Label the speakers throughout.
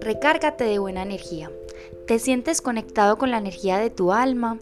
Speaker 1: Recárgate de buena energía. ¿Te sientes conectado con la energía de tu alma?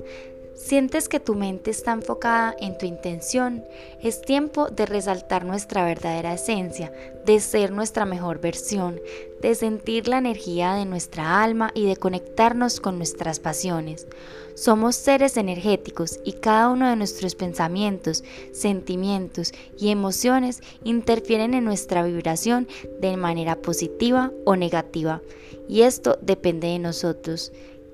Speaker 1: ¿Sientes que tu mente está enfocada en tu intención? Es tiempo de resaltar nuestra verdadera esencia, de ser nuestra mejor versión, de sentir la energía de nuestra alma y de conectarnos con nuestras pasiones. Somos seres energéticos y cada uno de nuestros pensamientos, sentimientos y emociones interfieren en nuestra vibración de manera positiva o negativa. Y esto depende de nosotros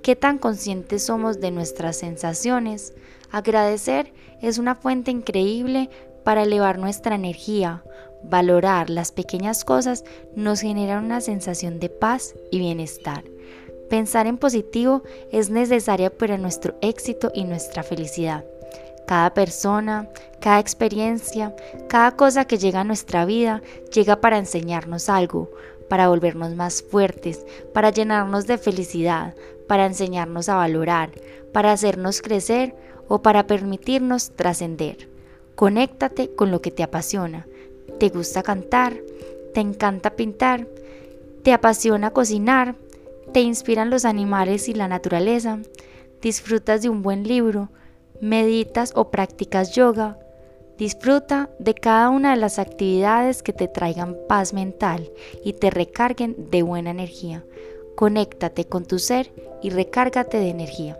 Speaker 1: qué tan conscientes somos de nuestras sensaciones. Agradecer es una fuente increíble para elevar nuestra energía. Valorar las pequeñas cosas nos genera una sensación de paz y bienestar. Pensar en positivo es necesario para nuestro éxito y nuestra felicidad. Cada persona, cada experiencia, cada cosa que llega a nuestra vida llega para enseñarnos algo, para volvernos más fuertes, para llenarnos de felicidad, para enseñarnos a valorar, para hacernos crecer o para permitirnos trascender. Conéctate con lo que te apasiona. ¿Te gusta cantar? ¿Te encanta pintar? ¿Te apasiona cocinar? ¿Te inspiran los animales y la naturaleza? ¿Disfrutas de un buen libro? ¿Meditas o practicas yoga? Disfruta de cada una de las actividades que te traigan paz mental y te recarguen de buena energía. Conéctate con tu ser y recárgate de energía.